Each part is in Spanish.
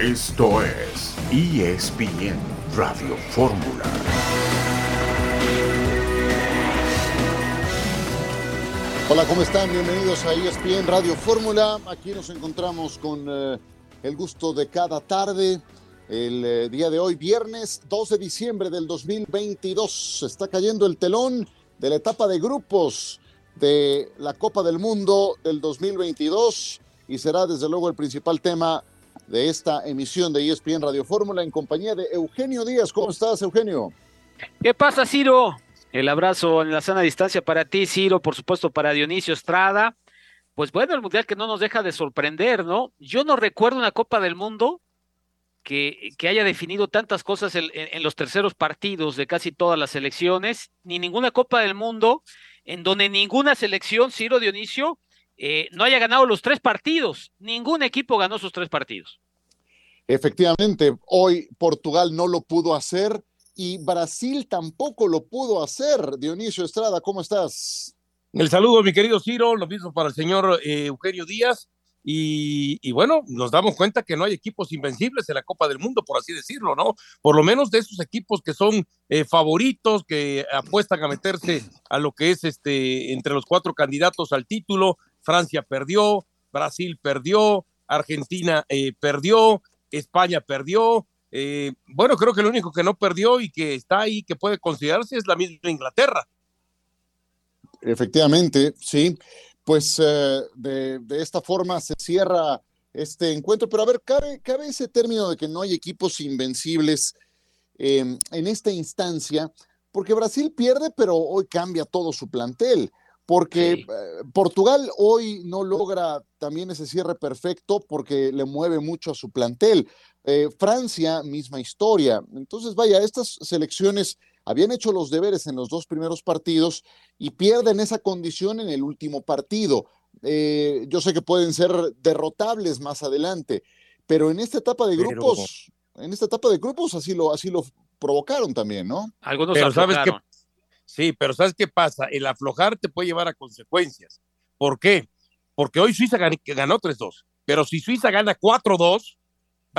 Esto es ESPN Radio Fórmula. Hola, ¿cómo están? Bienvenidos a ESPN Radio Fórmula. Aquí nos encontramos con eh, el gusto de cada tarde. El eh, día de hoy, viernes 2 de diciembre del 2022, está cayendo el telón de la etapa de grupos de la Copa del Mundo del 2022 y será desde luego el principal tema de esta emisión de ESPN Radio Fórmula en compañía de Eugenio Díaz. ¿Cómo estás, Eugenio? ¿Qué pasa, Ciro? El abrazo en la sana distancia para ti, Ciro, por supuesto para Dionisio Estrada. Pues bueno, el Mundial que no nos deja de sorprender, ¿no? Yo no recuerdo una Copa del Mundo que, que haya definido tantas cosas en, en, los terceros partidos de casi todas las selecciones, ni ninguna Copa del Mundo en donde ninguna selección, Ciro Dionisio, eh, no haya ganado los tres partidos. Ningún equipo ganó sus tres partidos. Efectivamente, hoy Portugal no lo pudo hacer y Brasil tampoco lo pudo hacer. Dionisio Estrada, ¿cómo estás? El saludo, mi querido Ciro, lo mismo para el señor eh, Eugenio Díaz. Y, bueno, nos damos cuenta que no hay equipos invencibles en la Copa del Mundo, por así decirlo, ¿no? Por lo menos de esos equipos que son eh, favoritos, que apuestan a meterse a lo que es este entre los cuatro candidatos al título. Francia perdió, Brasil perdió, Argentina eh, perdió, España perdió. Eh, bueno, creo que lo único que no perdió y que está ahí, que puede considerarse, es la misma Inglaterra. Efectivamente, sí pues eh, de, esta forma se cierra este encuentro. Pero a ver, cabe, cabe ese término de que no hay equipos invencibles em, en esta instancia, porque Brasil pierde, pero hoy cambia todo su plantel. Porque eh, Portugal hoy no logra también ese cierre perfecto porque le mueve mucho a su plantel. Eh, Francia, misma historia. Entonces, vaya, estas selecciones habían hecho los deberes en los dos primeros partidos y pierden esa condición en el último partido. Eh, yo sé que pueden ser derrotables más adelante, pero en esta etapa de grupos, en esta etapa de grupos así lo, así lo provocaron también, ¿no? Algunos pero sabes qué, sí, pero ¿sabes qué pasa? El aflojar te puede llevar a consecuencias. ¿Por qué? Porque hoy Suiza ganó 3-2, pero si Suiza gana 4-2,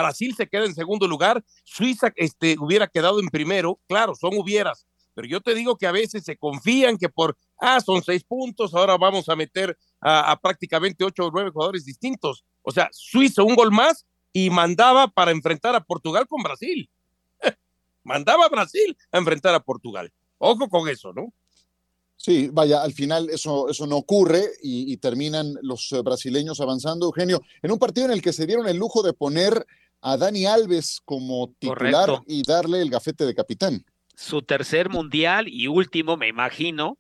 Brasil se queda en segundo lugar, Suiza este, hubiera quedado en primero, claro, son hubieras, pero yo te digo que a veces se confían que por, ah, son seis puntos, ahora vamos a meter a, prácticamente ocho o nueve jugadores distintos. O sea, Suiza un gol más y mandaba para enfrentar a Portugal con Brasil. mandaba a Brasil a enfrentar a Portugal. Ojo con eso, ¿no? Sí, vaya, al final eso, eso no ocurre y, terminan los eh, brasileños avanzando, Eugenio, en un partido en el que se dieron el lujo de poner a Dani Alves como titular y darle el gafete de capitán. Su tercer mundial y último, me imagino,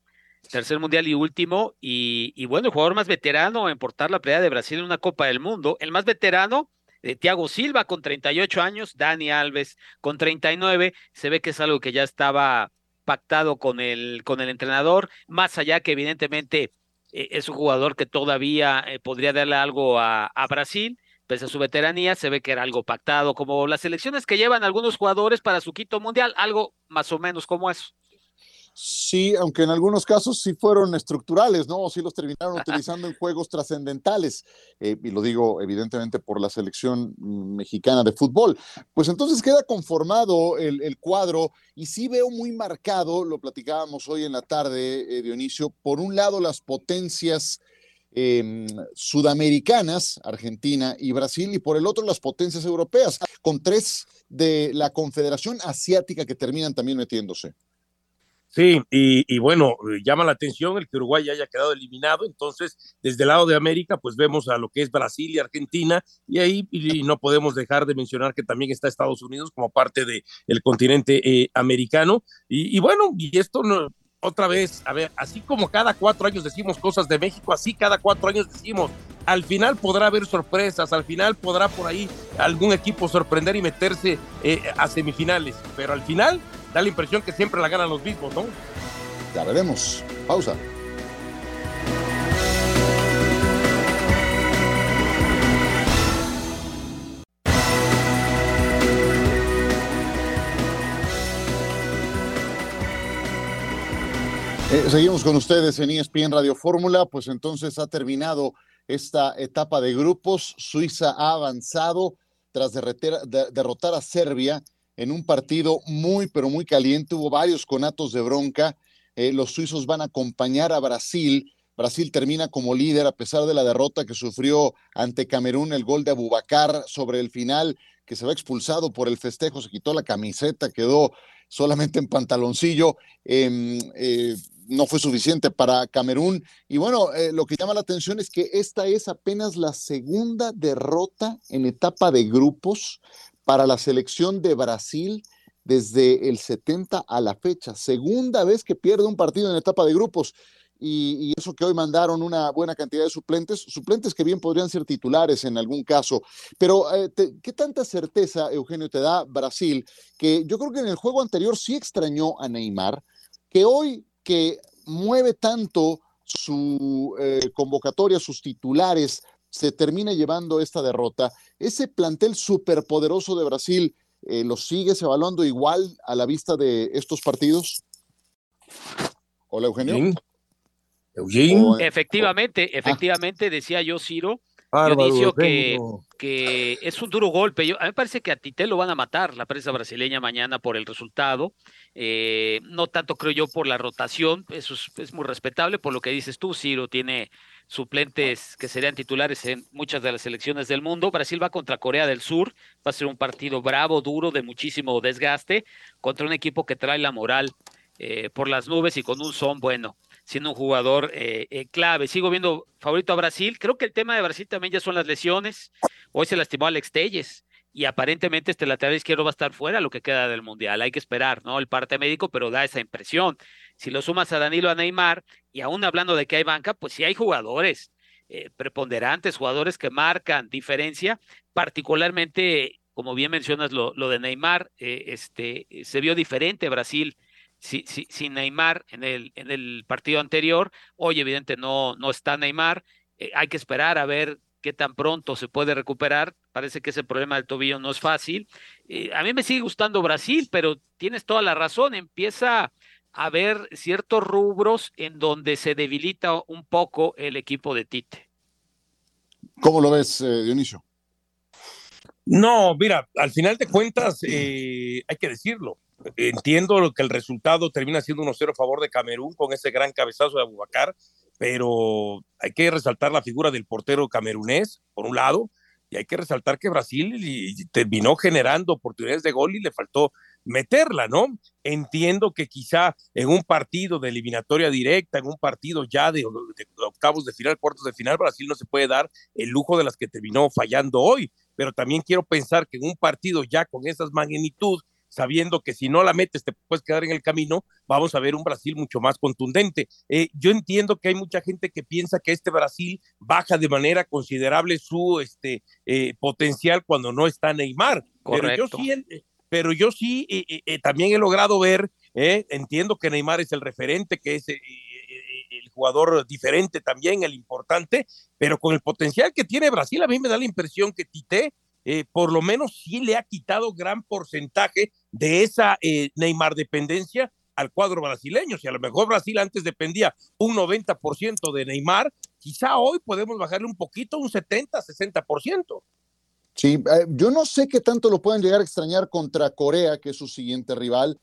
tercer mundial y último, y, bueno, el jugador más veterano en portar la pelea de Brasil en una Copa del Mundo, el más veterano, de eh, Thiago Silva con 38 años, Dani Alves con 39, se ve que es algo que ya estaba pactado con el, con el entrenador, más allá que evidentemente eh, es un jugador que todavía eh, podría darle algo a, a, Brasil, pese a su veteranía, se ve que era algo pactado, como las elecciones que llevan algunos jugadores para su quinto mundial, algo más o menos como eso. Sí, aunque en algunos casos sí fueron estructurales, ¿no? O sí los terminaron utilizando en juegos trascendentales. Eh, y lo digo evidentemente por la selección mexicana de fútbol. Pues entonces queda conformado el, cuadro y sí veo muy marcado, lo platicábamos hoy en la tarde, eh, Dionisio, por un lado las potencias em, sudamericanas, Argentina y Brasil, y por el otro las potencias europeas, con tres de la Confederación Asiática que terminan también metiéndose. Sí, y, bueno, llama la atención el que Uruguay haya quedado eliminado, entonces desde el lado de América pues vemos a lo que es Brasil y Argentina y ahí y no podemos dejar de mencionar que también está Estados Unidos como parte del el continente eh, americano y, bueno, y esto no, otra vez, a ver, así como cada cuatro años decimos cosas de México, así cada cuatro años decimos, al final podrá haber sorpresas, al final podrá por ahí algún equipo sorprender y meterse eh, a semifinales, pero al final da la impresión que siempre la ganan los mismos, ¿no? Ya veremos. Pausa. Seguimos con ustedes en ESPN Radio Fórmula, pues entonces ha terminado esta etapa de grupos, Suiza ha avanzado, tras derrotar a Serbia en un partido muy, pero muy caliente. Hubo varios conatos de bronca. Eh, los suizos van a acompañar a Brasil. Brasil termina como líder a pesar de la derrota que sufrió ante Camerún, el gol de Abubacar sobre el final, que se va expulsado por el festejo, se quitó la camiseta, quedó solamente en pantaloncillo. Em, eh, no fue suficiente para Camerún. Y bueno, eh, lo que llama la atención es que esta es apenas la segunda derrota en etapa de grupos para la selección de Brasil desde el 70 a la fecha. Segunda vez que pierde un partido en etapa de grupos. Y, eso que hoy mandaron una buena cantidad de suplentes, suplentes que bien podrían ser titulares en algún caso. Pero, eh, ¿qué tanta certeza, Eugenio, te da Brasil? Que yo creo que en el juego anterior sí extrañó a Neymar, que hoy que mueve tanto su eh, convocatoria, sus titulares, se termina llevando esta derrota. Ese plantel superpoderoso de Brasil, eh, ¿lo sigues evaluando igual a la vista de estos partidos? Hola, Eugenio. efectivamente, ah. efectivamente, decía yo, Ciro, Dionisio, que, que es un duro golpe. Yo, a mí me parece que a Tite lo van a matar la prensa brasileña mañana por el resultado. Eh, no tanto creo yo por la rotación, eso es, muy respetable. Por lo que dices tú, Ciro tiene suplentes que serían titulares en muchas de las selecciones del mundo. Brasil va contra Corea del Sur, va a ser un partido bravo, duro, de muchísimo desgaste, contra un equipo que trae la moral eh, por las nubes y con un son bueno siendo un jugador eh, eh, clave. Sigo viendo favorito a Brasil. Creo que el tema de Brasil también ya son las lesiones. Hoy se lastimó Alex Telles y aparentemente este lateral izquierdo va a estar fuera lo que queda del Mundial. Hay que esperar, ¿no? El parte médico, pero da esa impresión. Si lo sumas a Danilo, a Neymar, y aún hablando de que hay banca, pues sí hay jugadores eh, preponderantes, jugadores que marcan diferencia, particularmente, como bien mencionas lo, lo de Neymar, este, se vio diferente Brasil sin Neymar en el, en el partido anterior. Hoy, evidente, no, no está Neymar. Eh, hay que esperar a ver qué tan pronto se puede recuperar. Parece que ese problema del tobillo no es fácil. Eh, a mí me sigue gustando Brasil, pero tienes toda la razón. Empieza a haber ciertos rubros en donde se debilita un poco el equipo de Tite. ¿Cómo lo ves, eh, Dionisio? No, mira, al final de cuentas, hay que decirlo, entiendo que el resultado termina siendo 1-0 a favor de Camerún con ese gran cabezazo de Abubakar, pero hay que resaltar la figura del portero camerunés, por un lado, y hay que resaltar que Brasil terminó generando oportunidades de gol y le faltó meterla, ¿no? Entiendo que quizá en un partido de eliminatoria directa, en un partido ya de, de, octavos de final, cuartos de final, Brasil no se puede dar el lujo de las que terminó fallando hoy, pero también quiero pensar que en un partido ya con esas magnitudes sabiendo que si no la metes te puedes quedar en el camino, vamos a ver un Brasil mucho más contundente. Eh, yo entiendo que hay mucha gente que piensa que este Brasil baja de manera considerable su este, eh, potencial cuando no está Neymar. Pero yo sí, pero yo sí eh, también he logrado ver, entiendo que Neymar es el referente, que es el jugador diferente también, el importante, pero con el potencial que tiene Brasil, a mí me da la impresión que Tite eh, por lo menos sí le ha quitado gran porcentaje de esa eh, Neymar dependencia al cuadro brasileño. Si a lo mejor Brasil antes dependía un 90% de Neymar, quizá hoy podemos bajarle un poquito, un 70, 60%. Sí, eh, yo no sé qué tanto lo pueden llegar a extrañar contra Corea, que es su siguiente rival,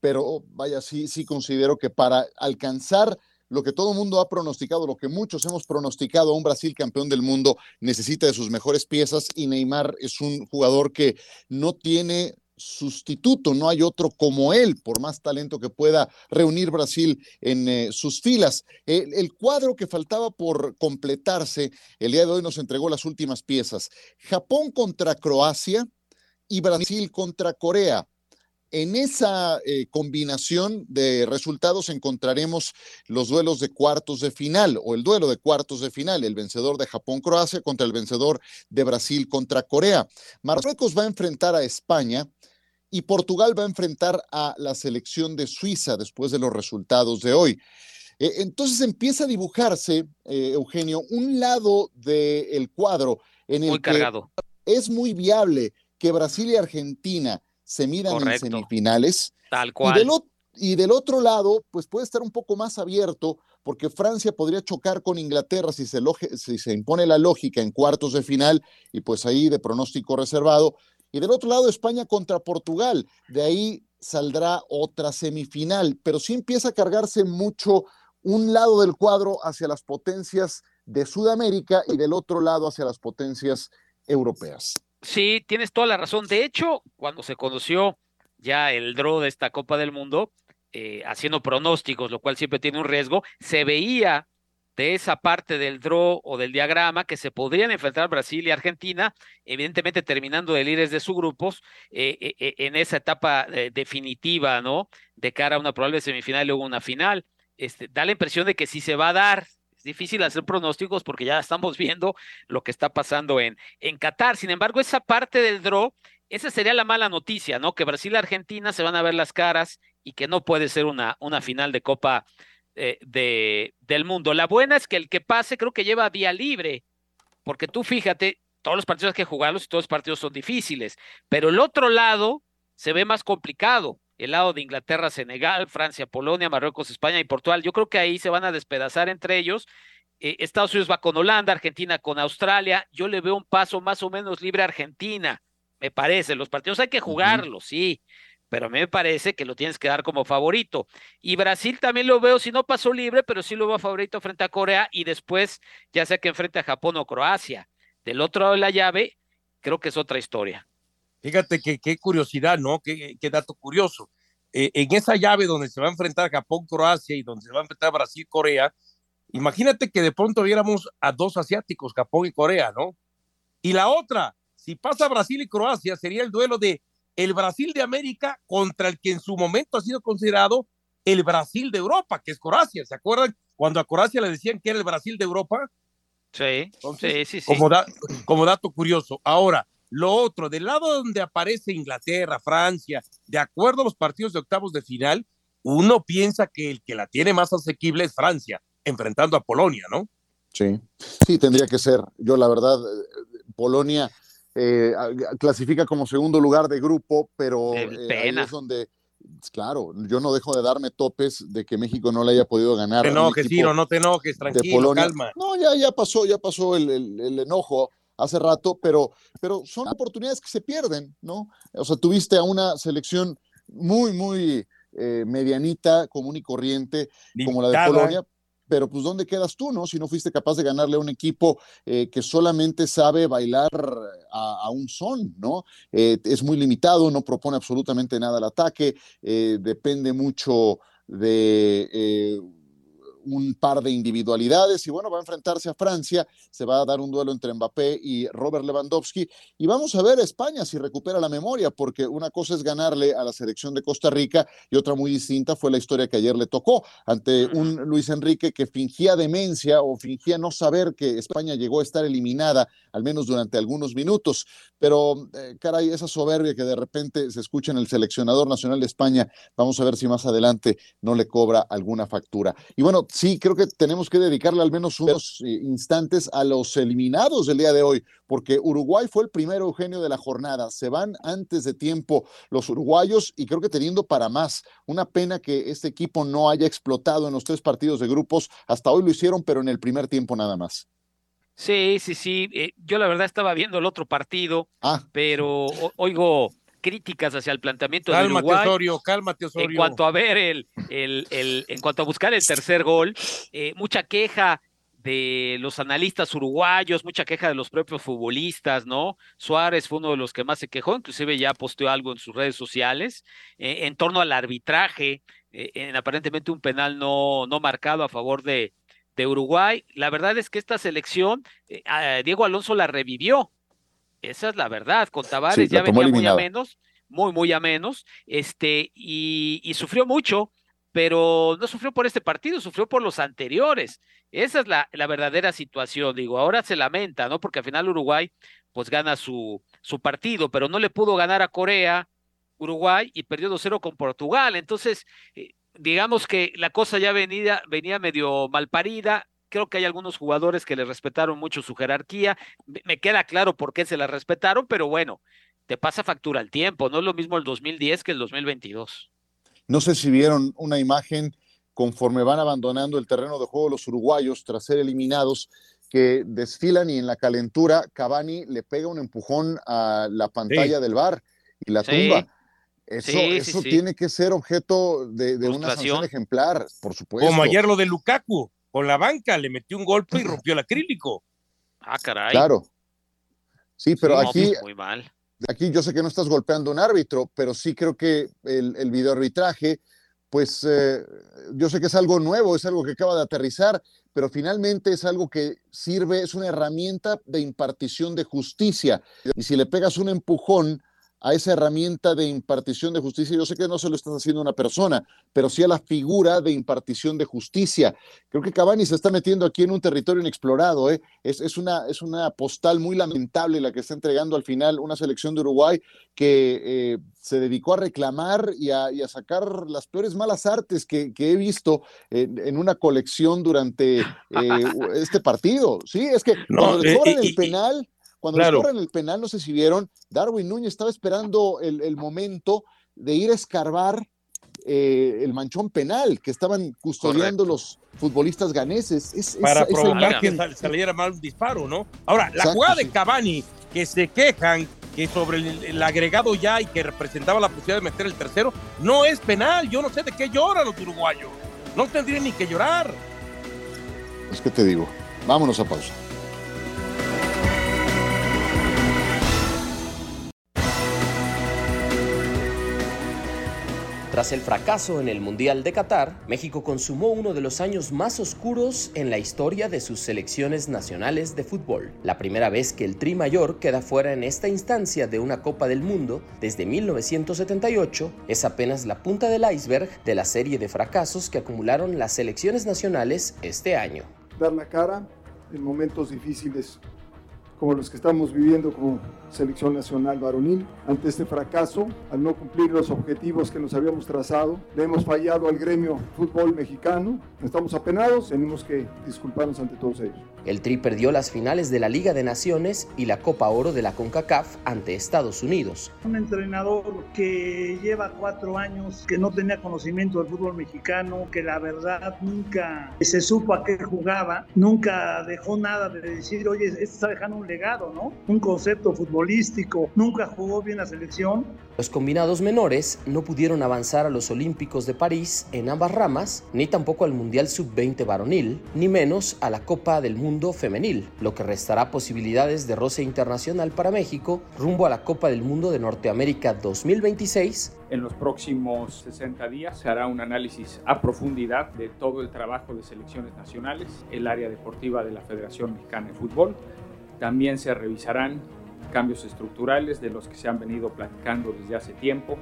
pero vaya, sí, sí considero que para alcanzar lo que todo el mundo ha pronosticado, lo que muchos hemos pronosticado, un Brasil campeón del mundo necesita de sus mejores piezas y Neymar es un jugador que no tiene sustituto, no hay otro como él, por más talento que pueda reunir Brasil en eh, sus filas. el cuadro que faltaba por completarse, el día de hoy nos entregó las últimas piezas. Japón contra Croacia y Brasil contra Corea. En esa eh, combinación de resultados encontraremos los duelos de cuartos de final o el duelo de cuartos de final, el vencedor de Japón-Croacia contra el vencedor de Brasil contra Corea. Marruecos va a enfrentar a España y Portugal va a enfrentar a la selección de Suiza después de los resultados de hoy. Eh, entonces empieza a dibujarse, eh, Eugenio, un lado del cuadro en el que es muy viable que Brasil y Argentina se midan en semifinales. Tal cual. y del otro lado, pues puede estar un poco más abierto porque Francia podría chocar con Inglaterra si se, si se impone la lógica en cuartos de final y pues ahí de pronóstico reservado. Y del otro lado, España contra Portugal. De ahí saldrá otra semifinal, pero sí empieza a cargarse mucho un lado del cuadro hacia las potencias de Sudamérica y del otro lado hacia las potencias europeas. Sí, tienes toda la razón. De hecho, cuando se conoció ya el draw de esta Copa del Mundo, eh, haciendo pronósticos, lo cual siempre tiene un riesgo, se veía de esa parte del draw o del diagrama que se podrían enfrentar Brasil y Argentina, evidentemente terminando de líderes de sus grupos eh, eh, en esa etapa definitiva, ¿no? De cara a una probable semifinal y luego una final. Este, da la impresión de que sí se va a dar. Difícil hacer pronósticos porque ya estamos viendo lo que está pasando en, en Qatar. Sin embargo, esa parte del draw esa sería la mala noticia, ¿no? Que Brasil y Argentina se van a ver las caras y que no puede ser una, una final de Copa eh, de, del Mundo. La buena es que el que pase creo que lleva vía libre, porque tú fíjate, todos los partidos hay que jugarlos y todos los partidos son difíciles, pero el otro lado se ve más complicado. El lado de Inglaterra, Senegal, Francia, Polonia, Marruecos, España y Portugal. Yo creo que ahí se van a despedazar entre ellos. Eh, Estados Unidos va con Holanda, Argentina con Australia. Yo le veo un paso más o menos libre a Argentina me parece. Los partidos hay que jugarlos, sí, pero a mí me parece que lo tienes que dar como favorito. Y Brasil también lo veo, si no pasó libre, pero sí lo veo favorito frente a Corea y después, ya sea que enfrente a Japón o Croacia. Del otro lado de la llave, creo que es otra historia. Fíjate que qué curiosidad, ¿no? Qué, qué dato curioso. Eh, en esa llave donde se va a enfrentar Japón, Croacia y donde se va a enfrentar Brasil, Corea, imagínate que de pronto viéramos a dos asiáticos, Japón y Corea, ¿no? Y la otra, si pasa Brasil y Croacia, sería el duelo de el Brasil de América contra el que en su momento ha sido considerado el Brasil de Europa, que es Croacia. ¿Se acuerdan cuando a Croacia le decían que era el Brasil de Europa? Sí, sí, sí, Como, como dato curioso. Ahora, lo otro, del lado donde aparece Inglaterra, Francia, de acuerdo a los partidos de octavos de final, uno piensa que el que la tiene más asequible es Francia, enfrentando a Polonia, ¿no? Sí, sí, tendría que ser. Yo, la verdad, eh, Polonia eh, clasifica como segundo lugar de grupo, pero eh, es donde, claro, yo no dejo de darme topes de que México no le haya podido ganar. No te enojes, Ciro, no te enojes, tranquilo, calma. No, ya, ya pasó, ya pasó el, el, enojo hace rato, pero, pero son oportunidades que se pierden, ¿no? O sea, tuviste a una selección muy, muy eh, medianita, común y corriente, como la de Polonia, pero pues ¿dónde quedas tú, no? Si no fuiste capaz de ganarle a un equipo eh, que solamente sabe bailar a, un son, ¿no? Eh, es muy limitado, no propone absolutamente nada al ataque, eh, depende mucho de un par de individualidades y bueno, va a enfrentarse a Francia, se va a dar un duelo entre Mbappé y Robert Lewandowski y vamos a ver a España si recupera la memoria, porque una cosa es ganarle a la selección de Costa Rica y otra muy distinta fue la historia que ayer le tocó ante un Luis Enrique que fingía demencia o fingía no saber que España llegó a estar eliminada, al menos durante algunos minutos, pero eh, caray, esa soberbia que de repente se escucha en el seleccionador nacional de España, vamos a ver si más adelante no le cobra alguna factura. Y bueno, sí, creo que tenemos que dedicarle al menos unos eh, instantes a los eliminados del día de hoy, porque Uruguay fue el primero, Eugenio, de la jornada. Se van antes de tiempo los uruguayos y creo que teniendo para más. Una pena que este equipo no haya explotado en los tres partidos de grupos. Hasta hoy lo hicieron, pero en el primer tiempo nada más. Sí, sí, sí. Eh, yo la verdad estaba viendo el otro partido, ah. pero oigo críticas hacia el planteamiento de Uruguay. Osorio, cálmate, Osorio. En cuanto a ver el, el, el en cuanto a buscar el tercer gol, eh, mucha queja de los analistas uruguayos, mucha queja de los propios futbolistas, ¿no? Suárez fue uno de los que más se quejó, inclusive ya posteó algo en sus redes sociales eh, en torno al arbitraje, eh, en aparentemente un penal no, no marcado a favor de, de Uruguay. La verdad es que esta selección, Diego Alonso la revivió, esa es la verdad. Con Tavares ya venía muy a menos, muy, muy a menos, este, y, y, sufrió mucho, pero no sufrió por este partido, sufrió por los anteriores. Esa es la, la verdadera situación, digo. Ahora se lamenta, ¿no? Porque al final Uruguay, pues gana su, su partido, pero no le pudo ganar a Corea, Uruguay, y perdió 2-0 con Portugal. Entonces, eh, digamos que la cosa ya venía, venía medio mal parida, Creo que hay algunos jugadores que le respetaron mucho su jerarquía. Me queda claro por qué se la respetaron, pero bueno, te pasa factura el tiempo. No es lo mismo el 2010 que el 2022. No sé si vieron una imagen conforme van abandonando el terreno de juego los uruguayos tras ser eliminados, que desfilan y en la calentura Cavani le pega un empujón a la pantalla del bar y la tumba. Eso, eso tiene que ser objeto de, una sanción ejemplar, por supuesto. Como ayer lo de Lukaku, con la banca, le metió un golpe y rompió el acrílico. Ah, caray. Claro. Sí, pero aquí. Pues, muy mal. Aquí yo sé que no estás golpeando a un árbitro, pero sí creo que el, el videoarbitraje, pues eh, yo sé que es algo nuevo, es algo que acaba de aterrizar, pero finalmente es algo que sirve, es una herramienta de impartición de justicia. Y si le pegas un empujón a esa herramienta de impartición de justicia. Yo sé que no se lo estás haciendo a una persona, pero sí a la figura de impartición de justicia. Creo que Cavani se está metiendo aquí en un territorio inexplorado. ¿eh? Es, una, es una postal muy lamentable la que está entregando al final una selección de Uruguay que eh, se dedicó a reclamar y a, sacar las peores malas artes que, he visto en, una colección durante eh, este partido. Sí, es que cuando le cobran el penal cuando claro. el penal, no sé si vieron, Darwin Núñez estaba esperando el, momento de ir a escarbar eh, el manchón penal que estaban custodiando los futbolistas ganeses. Para provocar que saliera mal un disparo, ¿no? Ahora, la jugada de Cavani, que se quejan que sobre el, agregado ya y que representaba la posibilidad de meter el tercero, no es penal. Yo no sé de qué lloran los uruguayos. No tendrían ni que llorar. Es que te digo, vámonos a pausa. Tras el fracaso en el Mundial de Qatar, México consumó uno de los años más oscuros en la historia de sus selecciones nacionales de fútbol. La primera vez que el Tri Mayor queda fuera en esta instancia de una Copa del Mundo desde 1978 es apenas la punta del iceberg de la serie de fracasos que acumularon las selecciones nacionales este año. Dar la cara en momentos difíciles como los que estamos viviendo como selección nacional varonil. Ante este fracaso, al no cumplir los objetivos que nos habíamos trazado, le hemos fallado al gremio fútbol mexicano. Estamos apenados, tenemos que disculparnos ante todos ellos. El Tri perdió las finales de la Liga de Naciones y la Copa Oro de la CONCACAF ante Estados Unidos. Un entrenador que lleva cuatro años, que no tenía conocimiento del fútbol mexicano, que la verdad nunca se supo a qué jugaba, nunca dejó nada de decir, oye, esto está dejando un legado, ¿no? Un concepto futbolístico, nunca jugó bien la selección. Los combinados menores no pudieron avanzar a los Olímpicos de París en ambas ramas, ni tampoco al Mundial Sub-20 varonil, ni menos a la Copa del Mundo femenil, lo que restará posibilidades de roce internacional para México rumbo a la Copa del Mundo de Norteamérica 2026. En los próximos 60 días se hará un análisis a profundidad de todo el trabajo de selecciones nacionales, el área deportiva de la Federación Mexicana de Fútbol. También se revisarán cambios estructurales de los que se han venido platicando desde hace tiempo,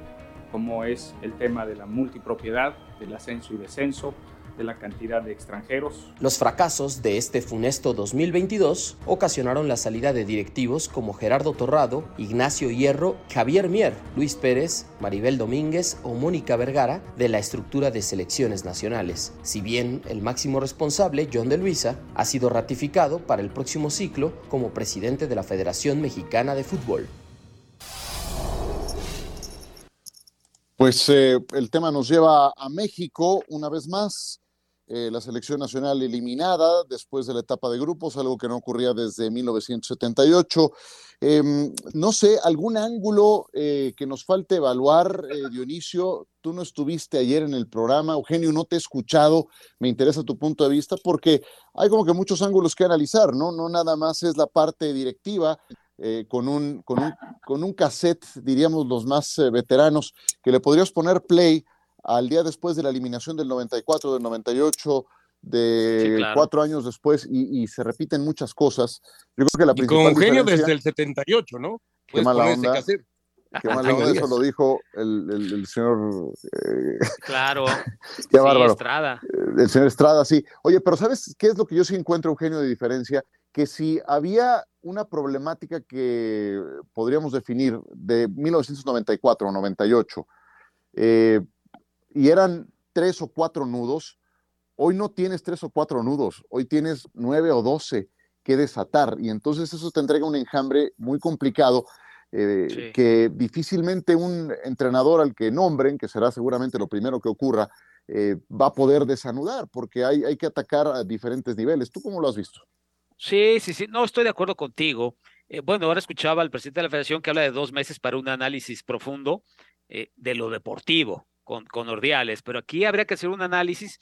como es el tema de la multipropiedad, del ascenso y descenso, de la cantidad de extranjeros. Los fracasos de este funesto 2022 ocasionaron la salida de directivos como Gerardo Torrado, Ignacio Hierro, Javier Mier, Luis Pérez, Maribel Domínguez o Mónica Vergara de la estructura de selecciones nacionales. Si bien el máximo responsable, John de Luisa, ha sido ratificado para el próximo ciclo como presidente de la Federación Mexicana de Fútbol. Pues eh, el tema nos lleva a México una vez más. Eh, la selección nacional eliminada después de la etapa de grupos, algo que no ocurría desde 1978. Em, no sé, algún ángulo eh, que nos falte evaluar, eh, Dionisio. Tú no estuviste ayer en el programa, Eugenio, no te he escuchado. Me interesa tu punto de vista porque hay como que muchos ángulos que analizar, ¿no? No nada más es la parte directiva. con, un, con, un, con un cassette, diríamos los más veteranos, que le podrías poner play al día después de la eliminación del 94, del 98, de cuatro años después, y, se repiten muchas cosas. Yo creo que la y con Eugenio desde el 78, ¿no? Qué mala onda. Qué mala onda, eso lo dijo el, señor. Eh, claro. qué bárbaro. Estrada. El señor Estrada, sí. Oye, pero ¿sabes qué es lo que yo sí encuentro, Eugenio, de diferencia? Que si había una problemática que podríamos definir de 1994 o 98, eh, y eran tres o cuatro nudos, hoy no tienes tres o cuatro nudos, hoy tienes nueve o doce que desatar y entonces eso te entrega un enjambre muy complicado eh, que difícilmente un entrenador al que nombren, que será seguramente lo primero que ocurra, eh, va a poder desanudar, porque hay, hay que atacar a diferentes niveles. ¿Tú cómo lo has visto? Sí, sí, sí, no, estoy de acuerdo contigo. Eh, bueno, ahora escuchaba al presidente de la federación que habla de dos meses para un análisis profundo de lo deportivo con, Ordiales, pero aquí habría que hacer un análisis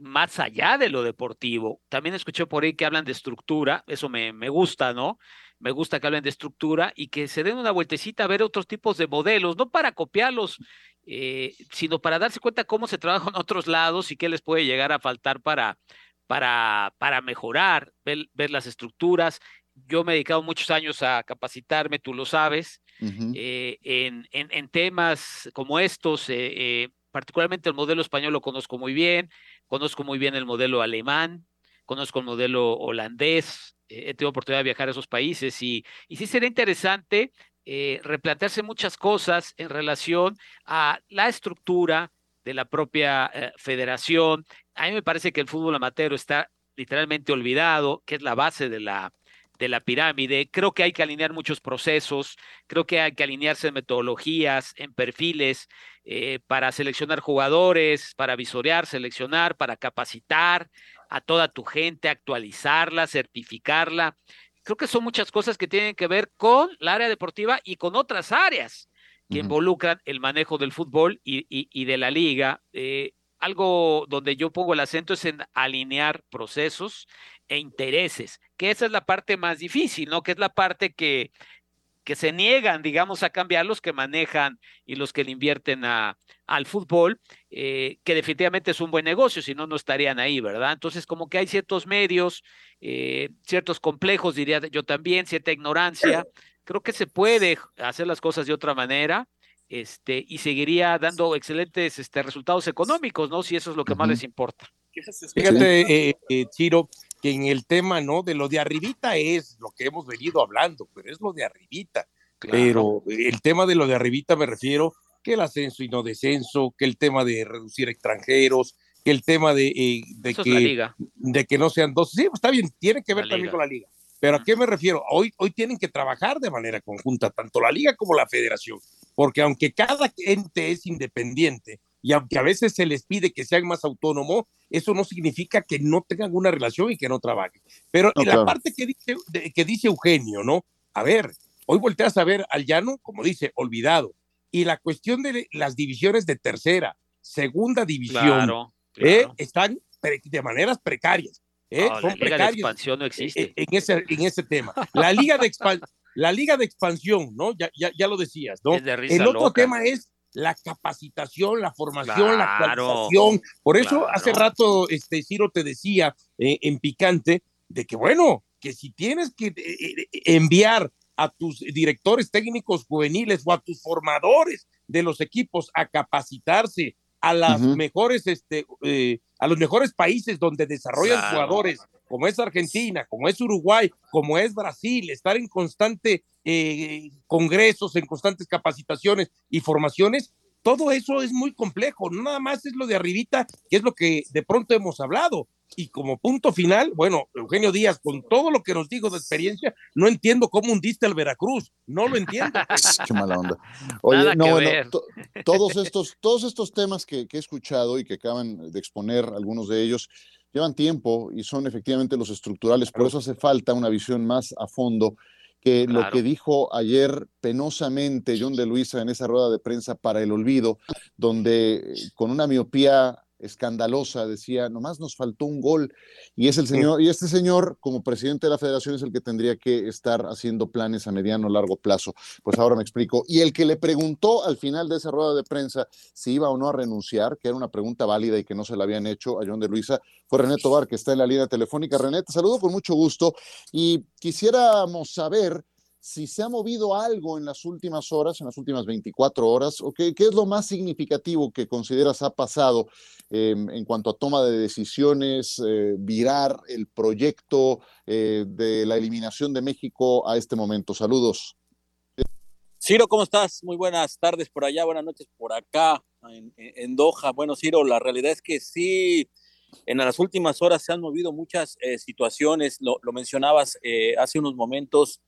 más allá de lo deportivo. También escuché por ahí que hablan de estructura, eso me, me gusta, ¿no? me gusta que hablen de estructura y que se den una vueltecita a ver otros tipos de modelos, no para copiarlos, eh, sino para darse cuenta cómo se trabaja en otros lados y qué les puede llegar a faltar para, para, para mejorar, ver, las estructuras. Yo me he dedicado muchos años a capacitarme, tú lo sabes, eh, en, en, temas como estos, eh, particularmente el modelo español lo conozco muy bien, conozco muy bien el modelo alemán, conozco el modelo holandés, he tenido oportunidad de viajar a esos países y, y sí sería interesante eh, replantearse muchas cosas en relación a la estructura de la propia eh, federación. A mí me parece que el fútbol amateur está literalmente olvidado, que es la base de la, de la pirámide. Creo que hay que alinear muchos procesos, creo que hay que alinearse en metodologías, en perfiles eh, para seleccionar jugadores, para visorear, seleccionar, para capacitar, a toda tu gente, actualizarla, certificarla. Creo que son muchas cosas que tienen que ver con la área deportiva y con otras áreas que involucran el manejo del fútbol y, y, de la liga. Eh, algo donde yo pongo el acento es en alinear procesos e intereses, que esa es la parte más difícil, ¿no? Que es la parte que, que se niegan, digamos, a cambiar los que manejan y los que le invierten a, al fútbol, eh, que definitivamente es un buen negocio, si no, no estarían ahí, ¿verdad? Entonces, como que hay ciertos medios, eh, ciertos complejos, diría yo también, cierta ignorancia. Creo que se puede hacer las cosas de otra manera. Este, y seguiría dando excelentes este, resultados económicos, ¿no? Si eso es lo que más les importa. Fíjate, eh, Chiro, que en el tema, ¿no? De lo de arribita es lo que hemos venido hablando, pero es lo de arribita. Pero el tema de lo de arribita me refiero que el ascenso y no descenso, que el tema de reducir extranjeros, que el tema de, eh, de, que, de que no sean dos. Sí, está bien, tiene que ver también con la liga. Pero ¿a qué me refiero? Hoy, hoy tienen que trabajar de manera conjunta, tanto la liga como la federación, porque aunque cada ente es independiente, y aunque a veces se les pide que sean más autónomos, eso no significa que no tengan una relación y que no trabajen. Pero en la parte que dice, que dice Eugenio, ¿no? A ver, hoy volteas a ver al llano, como dice, olvidado. Y la cuestión de las divisiones de tercera, segunda división, ¿eh? están de maneras precarias. ¿eh? Son la liga de expansión no existe. En, ese, en ese tema. La liga de, la liga de expansión, ¿no? Ya, ya, ya lo decías, ¿no? El otro tema es la capacitación, la formación, la actualización. Por eso hace rato, este, Ciro te decía eh, en picante de que, bueno, que si tienes que eh, eh, enviar a tus directores técnicos juveniles o a tus formadores de los equipos a capacitarse a las mejores, este, a los mejores países donde desarrollan jugadores, como es Argentina, como es Uruguay, como es Brasil, estar en constante eh, congresos, en constantes capacitaciones y formaciones, todo eso es muy complejo, no nada más es lo de arribita, que es lo que de pronto hemos hablado. Y como punto final, bueno, Eugenio Díaz, con todo lo que nos dijo de experiencia, no entiendo cómo hundiste al Veracruz, no lo entiendo. Qué mala onda. Oye, no, bueno, todos estos, todos estos temas que, que he escuchado y que acaban de exponer algunos de ellos, llevan tiempo y son efectivamente los estructurales, por eso hace falta una visión más a fondo que lo que dijo ayer penosamente John de Luisa en esa rueda de prensa para el olvido, donde eh, con una miopía escandalosa decía, nomás nos faltó un gol y es el señor y este señor como presidente de la federación es el que tendría que estar haciendo planes a mediano o largo plazo. Pues ahora me explico. Y el que le preguntó al final de esa rueda de prensa si iba o no a renunciar, que era una pregunta válida y que no se la habían hecho a John de Luisa, fue René Tobar, que está en la línea telefónica. René, te saludo con mucho gusto y quisiéramos saber si se ha movido algo en las últimas horas, en las últimas 24 horas, qué, es lo más significativo que consideras ha pasado em, en cuanto a toma de decisiones, eh, virar el proyecto eh, de la eliminación de México a este momento. Saludos. Ciro, ¿cómo estás? Muy buenas tardes por allá, buenas noches por acá, en, Doha. Bueno, Ciro, la realidad es que sí, en las últimas horas se han movido muchas eh, situaciones, lo mencionabas hace unos momentos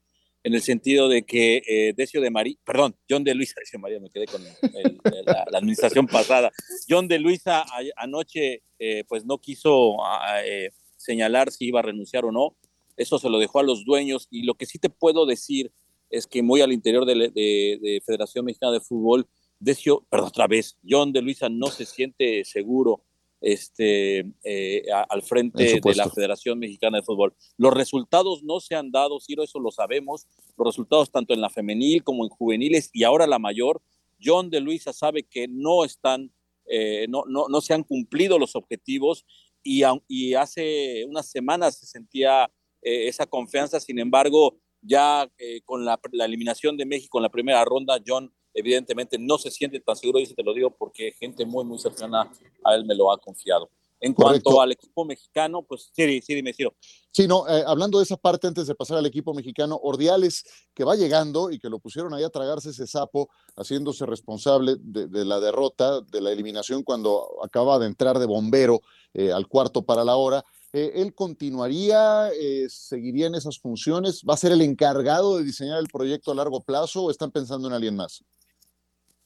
en el sentido de que eh, Decio de María, perdón, John de Luisa, Decio de María, me quedé con la, administración pasada. John de Luisa anoche eh, pues no quiso eh, señalar si iba a renunciar o no, eso se lo dejó a los dueños y lo que sí te puedo decir es que muy al interior de, de Federación Mexicana de Fútbol, Decio, perdón, otra vez, John de Luisa no se siente seguro este, eh, al frente de la Federación Mexicana de Fútbol. Los resultados no se han dado, Ciro, eso lo sabemos, los resultados tanto en la femenil como en juveniles y ahora la mayor. John de Luisa sabe que no están, eh, no, no, no, se han cumplido los objetivos y, y hace unas semanas se sentía eh, esa confianza, sin embargo, ya con la, la eliminación de México en la primera ronda, John evidentemente no se siente tan seguro, y te lo digo porque gente muy, muy cercana a él me lo ha confiado. En cuanto al equipo mexicano, pues sí, sí, dime, Ciro. Sí, no, eh, hablando de esa parte antes de pasar al equipo mexicano, Ordiales, que va llegando y que lo pusieron ahí a tragarse ese sapo, haciéndose responsable de, la derrota, de la eliminación cuando acaba de entrar de bombero eh, al cuarto para la hora. Eh, ¿Él continuaría, seguiría en esas funciones? ¿Va a ser el encargado de diseñar el proyecto a largo plazo o están pensando en alguien más?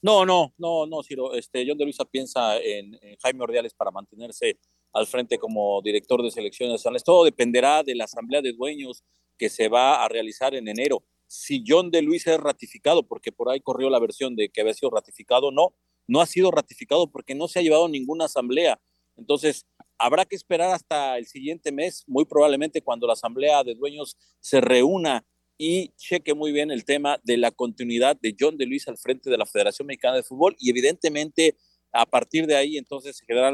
No, no, no, no, Ciro. Este, John de Luisa piensa en, Jaime Ordiales para mantenerse al frente como director de selecciones nacionales. Todo dependerá de la asamblea de dueños que se va a realizar en enero. Si John de Luisa es ratificado, porque por ahí corrió la versión de que había sido ratificado, no, no ha sido ratificado porque no se ha llevado ninguna asamblea. Entonces, habrá que esperar hasta el siguiente mes, muy probablemente cuando la asamblea de dueños se reúna y cheque muy bien el tema de la continuidad de John de Luis al frente de la Federación Mexicana de Fútbol y evidentemente a partir de ahí entonces se quedará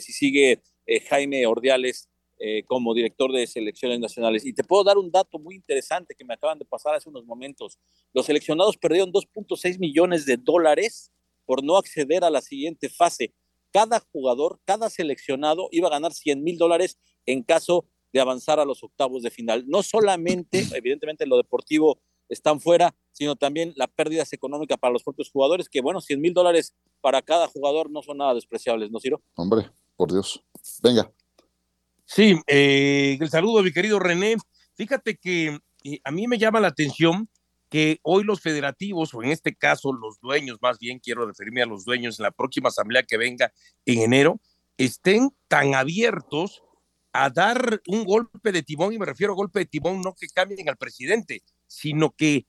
si sigue eh, Jaime Ordiales eh, como director de selecciones nacionales. Y te puedo dar un dato muy interesante que me acaban de pasar hace unos momentos. Los seleccionados perdieron 2.6 millones de dólares por no acceder a la siguiente fase. Cada jugador, cada seleccionado iba a ganar 100 mil dólares en caso de avanzar a los octavos de final. No solamente, evidentemente, lo deportivo están fuera, sino también la pérdida económica para los propios jugadores, que bueno, 100 mil dólares para cada jugador no son nada despreciables, ¿no, Ciro? Hombre, por Dios. Venga. Sí, eh, el saludo, mi querido René. Fíjate que eh, a mí me llama la atención que hoy los federativos, o en este caso los dueños, más bien quiero referirme a los dueños en la próxima asamblea que venga en enero, estén tan abiertos a dar un golpe de timón, y me refiero a golpe de timón, no que cambien al presidente, sino que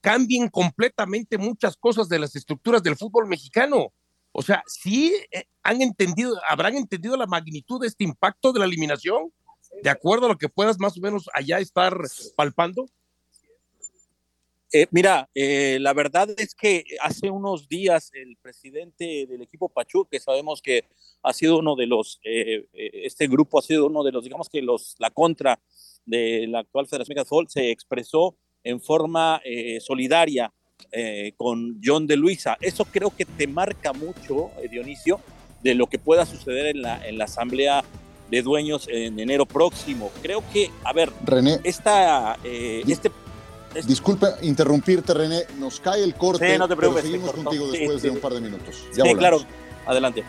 cambien completamente muchas cosas de las estructuras del fútbol mexicano. O sea, sí eh, han entendido, habrán entendido la magnitud de este impacto de la eliminación, de acuerdo a lo que puedas más o menos allá estar palpando. Eh, mira, eh, la verdad es que hace unos días el presidente del equipo Pachuca, que sabemos que ha sido uno de los, eh, este grupo ha sido uno de los, digamos que los, la contra de la actual Federación de Fútbol, se expresó en forma solidaria con John de Luisa. Eso creo que te marca mucho, Dionisio, de lo que pueda suceder en la, en la asamblea de dueños en enero próximo. Creo que, a ver, René, esta, este Disculpe interrumpirte, René. Nos cae el corte. Sí, no te preocupes. Pero seguimos contigo después de un par de minutos. Ya sí, claro. Adelante.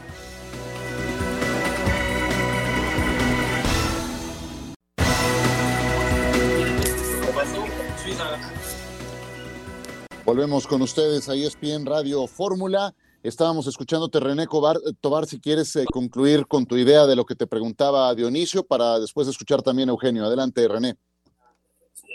Volvemos con ustedes a ESPN Radio Fórmula. Estábamos escuchándote, René Tobar, si quieres eh, concluir con tu idea de lo que te preguntaba Dionisio, para después escuchar también a Eugenio. Adelante, René.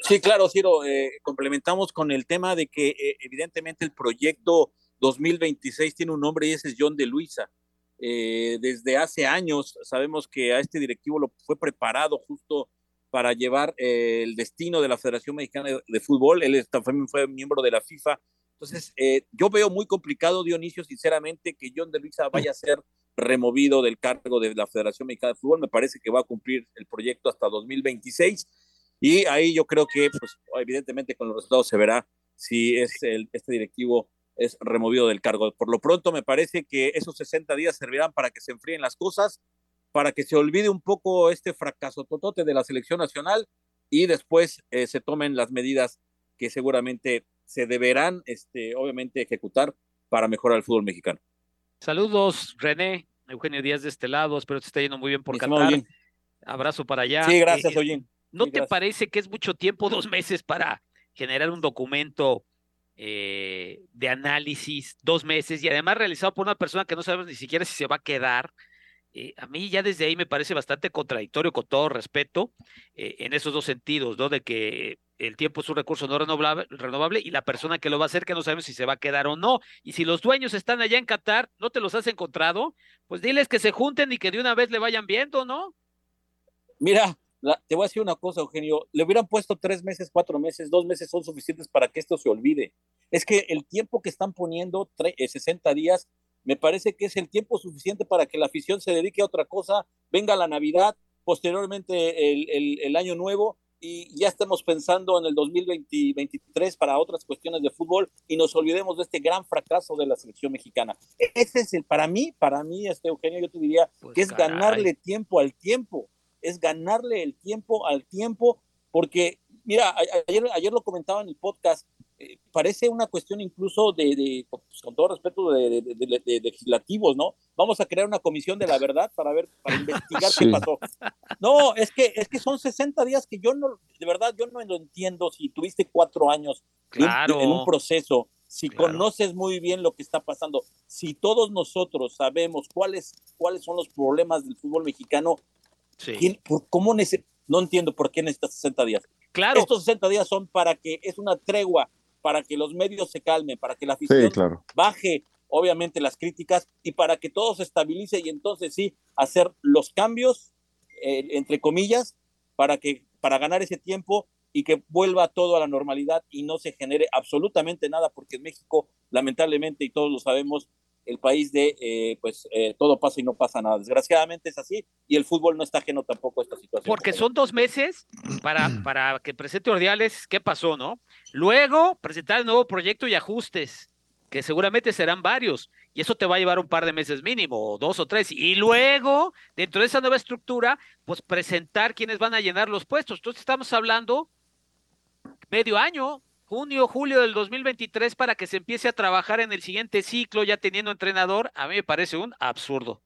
Sí, claro, Ciro, eh, complementamos con el tema de que eh, evidentemente el proyecto 2026 tiene un nombre y ese es John de Luisa. Eh, desde hace años sabemos que a este directivo lo fue preparado justo para llevar el destino de la Federación Mexicana de, Fútbol. Él también fue miembro de la FIFA. Entonces, yo veo muy complicado, Dionisio, sinceramente, que John de Luisa vaya a ser removido del cargo de la Federación Mexicana de Fútbol. Me parece que va a cumplir el proyecto hasta 2026 y ahí yo creo que, pues, evidentemente con los resultados se verá si es el, este directivo es removido del cargo. Por lo pronto me parece que esos 60 días servirán para que se enfríen las cosas, para que se olvide un poco este fracaso totote de la selección nacional y después eh, se tomen las medidas que seguramente se deberán, este, obviamente, ejecutar para mejorar el fútbol mexicano. Saludos, René, Eugenio Díaz de este lado, espero que esté yendo muy bien por Qatar. Abrazo para allá. Sí, gracias, eh, ¿No te parece que es mucho tiempo, dos meses, para generar un documento eh, de análisis dos meses y además realizado por una persona que no sabemos ni siquiera si se va a quedar. Eh, a mí ya desde ahí me parece bastante contradictorio, con todo respeto, eh, en esos dos sentidos, ¿no? De que el tiempo es un recurso no renovable, renovable, y la persona que lo va a hacer que no sabemos si se va a quedar o no. Y si los dueños están allá en Qatar, no te los has encontrado, pues diles que se junten y que de una vez le vayan viendo, ¿no? Mira, te voy a decir una cosa, Eugenio, le hubieran puesto tres meses, cuatro meses, dos meses son suficientes para que esto se olvide. Es que el tiempo que están poniendo, 60 días, me parece que es el tiempo suficiente para que la afición se dedique a otra cosa, venga la Navidad, posteriormente el, el año nuevo y ya estemos pensando en el 2023 para otras cuestiones de fútbol y nos olvidemos de este gran fracaso de la selección mexicana. Ese es el, para mí, para mí, este Eugenio, yo te diría pues que es ganarle tiempo al tiempo, es ganarle el tiempo al tiempo, porque, mira, ayer, ayer lo comentaba en el podcast, eh, parece una cuestión incluso de, pues, con todo respeto, de, legislativos, ¿no? Vamos a crear una comisión de la verdad para ver, para investigar qué pasó. No, es que, es que son 60 días que yo no, de verdad, yo no lo entiendo. Si tuviste cuatro años en un proceso, si conoces muy bien lo que está pasando, si todos nosotros sabemos cuáles, cuáles son los problemas del fútbol mexicano, ¿cómo no entiendo por qué necesitas 60 días. Claro. Estos 60 días son para que es una tregua para que los medios se calmen, para que la afición baje obviamente las críticas y para que todo se estabilice y entonces sí hacer los cambios eh, entre comillas para que para ganar ese tiempo y que vuelva todo a la normalidad y no se genere absolutamente nada porque en México lamentablemente y todos lo sabemos el país de eh, pues eh, todo pasa y no pasa nada. Desgraciadamente es así y el fútbol no está ajeno tampoco a esta situación. Porque son dos meses para, para que presente Ordiales qué pasó, ¿no? Luego presentar el nuevo proyecto y ajustes, que seguramente serán varios, y eso te va a llevar un par de meses mínimo, dos o tres, y luego, dentro de esa nueva estructura, pues presentar quienes van a llenar los puestos. Entonces estamos hablando medio año, junio, julio del 2023 para que se empiece a trabajar en el siguiente ciclo ya teniendo entrenador, a mí me parece un absurdo.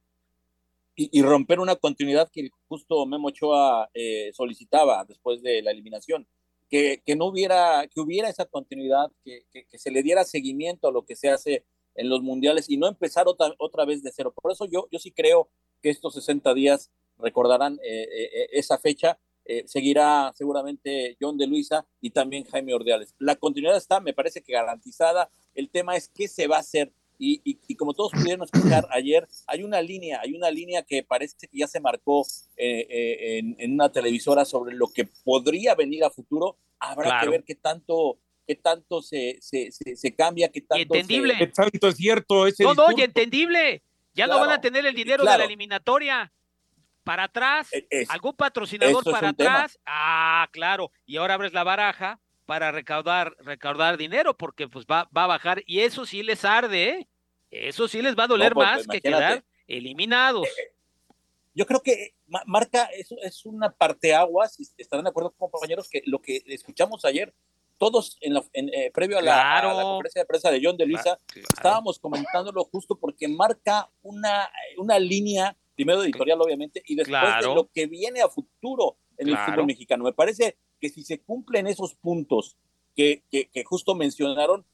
Y, romper una continuidad que justo Memo Ochoa eh, solicitaba después de la eliminación, que, que, no hubiera, que hubiera esa continuidad, que, que, se le diera seguimiento a lo que se hace en los mundiales y no empezar otra, otra vez de cero. Por eso yo, yo sí creo que estos 60 días recordarán eh, eh, esa fecha eh, seguirá seguramente John de Luisa y también Jaime Ordeales. La continuidad está, me parece que garantizada. El tema es qué se va a hacer. Y, como todos pudieron escuchar ayer, hay una línea, hay una línea que parece que ya se marcó eh, eh, en, una televisora sobre lo que podría venir a futuro. Habrá que ver qué tanto, qué tanto se, se, se, cambia, qué tanto, entendible. qué tanto es cierto ese No, no, y entendible. Ya no van a tener el dinero de la eliminatoria para atrás, e, algún patrocinador para atrás. Ah, claro. Y ahora abres la baraja para recaudar, recaudar dinero, porque pues va, va a bajar, y eso sí les arde, ¿eh? Eso sí les va a doler pues, más que quedar eliminados. Eh, eh, yo creo que marca, eso es una parteaguas, estarán de acuerdo compañeros, que lo que escuchamos ayer, todos en, previo a la, conferencia de prensa de John de Luisa, estábamos comentándolo justo porque marca una, una línea primero editorial obviamente, y después de lo que viene a futuro en el fútbol mexicano. Me parece que si se cumplen esos puntos que, que, justo mencionaron,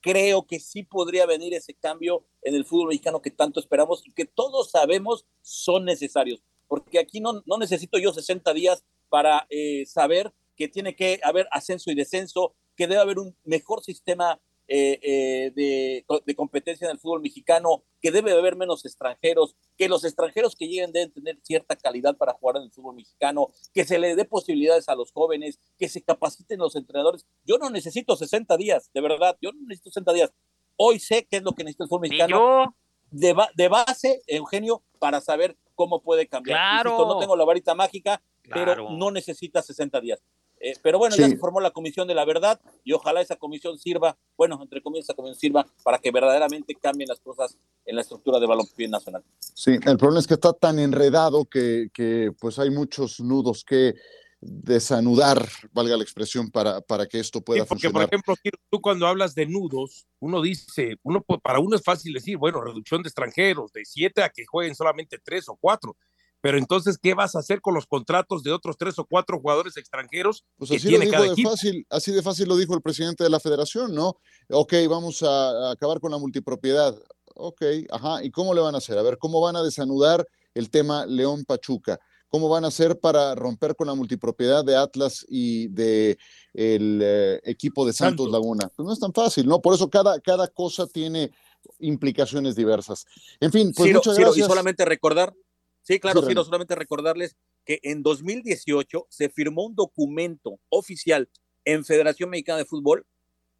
creo que sí podría venir ese cambio en el fútbol mexicano que tanto esperamos y que todos sabemos son necesarios. Porque aquí no, no necesito yo 60 días para eh, saber que tiene que haber ascenso y descenso, que debe haber un mejor sistema eh, eh, de, de, competencia en el fútbol mexicano, que debe haber menos extranjeros, que los extranjeros que lleguen deben tener cierta calidad para jugar en el fútbol mexicano, que se le dé posibilidades a los jóvenes, que se capaciten los entrenadores. Yo no necesito 60 días, de verdad, yo no necesito 60 días. Hoy sé qué es lo que necesita el fútbol mexicano. De, de, base, Eugenio, para saber cómo puede cambiar. Claro. no tengo la varita mágica, pero no necesita 60 días. Eh, pero bueno, ya se formó la Comisión de la Verdad y ojalá esa comisión sirva, bueno, entre comillas, esa comisión sirva para que verdaderamente cambien las cosas en la estructura de balompié nacional. Sí, el problema es que está tan enredado que, que pues hay muchos nudos que desanudar, valga la expresión, para, para que esto pueda porque, funcionar. Porque, por ejemplo, tú cuando hablas de nudos, uno dice, uno para uno es fácil decir, bueno, reducción de extranjeros, de siete a que jueguen solamente tres o cuatro pero entonces, ¿qué vas a hacer con los contratos de otros tres o cuatro jugadores extranjeros pues que así tiene lo cada dijo de equipo? fácil, así de fácil lo dijo el presidente de la federación, ¿no? Ok, vamos a, acabar con la multipropiedad. Ok, ajá, ¿y cómo le van a hacer? A ver, ¿cómo van a desanudar el tema León Pachuca? ¿Cómo van a hacer para romper con la multipropiedad de Atlas y de el eh, equipo de Santos, Santos. Laguna? Pues no es tan fácil, ¿no? Por eso cada, cada cosa tiene implicaciones diversas. En fin, pues Ciro, muchas Ciro, gracias. y solamente recordar, sí, claro, Sí, solamente recordarles que en 2018 se firmó un documento oficial en Federación Mexicana de Fútbol,